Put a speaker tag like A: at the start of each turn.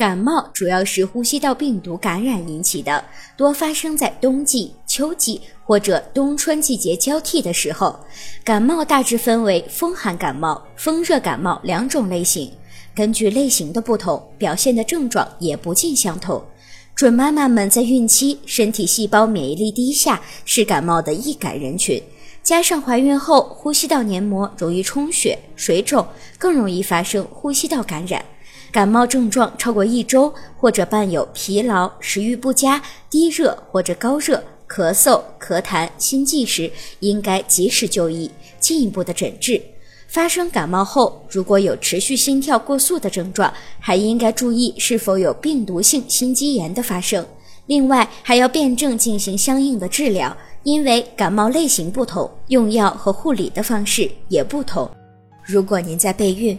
A: 感冒主要是呼吸道病毒感染引起的，多发生在冬季、秋季或者冬春季节交替的时候。感冒大致分为风寒感冒、风热感冒两种类型，根据类型的不同，表现的症状也不尽相同。准妈妈们在孕期身体细胞免疫力低下，是感冒的易感人群。加上怀孕后呼吸道黏膜容易充血、水肿，更容易发生呼吸道感染。感冒症状超过一周，或者伴有疲劳、食欲不佳、低热或者高热、咳嗽、咳痰、心悸时，应该及时就医，进一步的诊治。发生感冒后，如果有持续心跳过速的症状，还应该注意是否有病毒性心肌炎的发生。另外，还要辩证进行相应的治疗。因为感冒类型不同，用药和护理的方式也不同。如果您在备孕、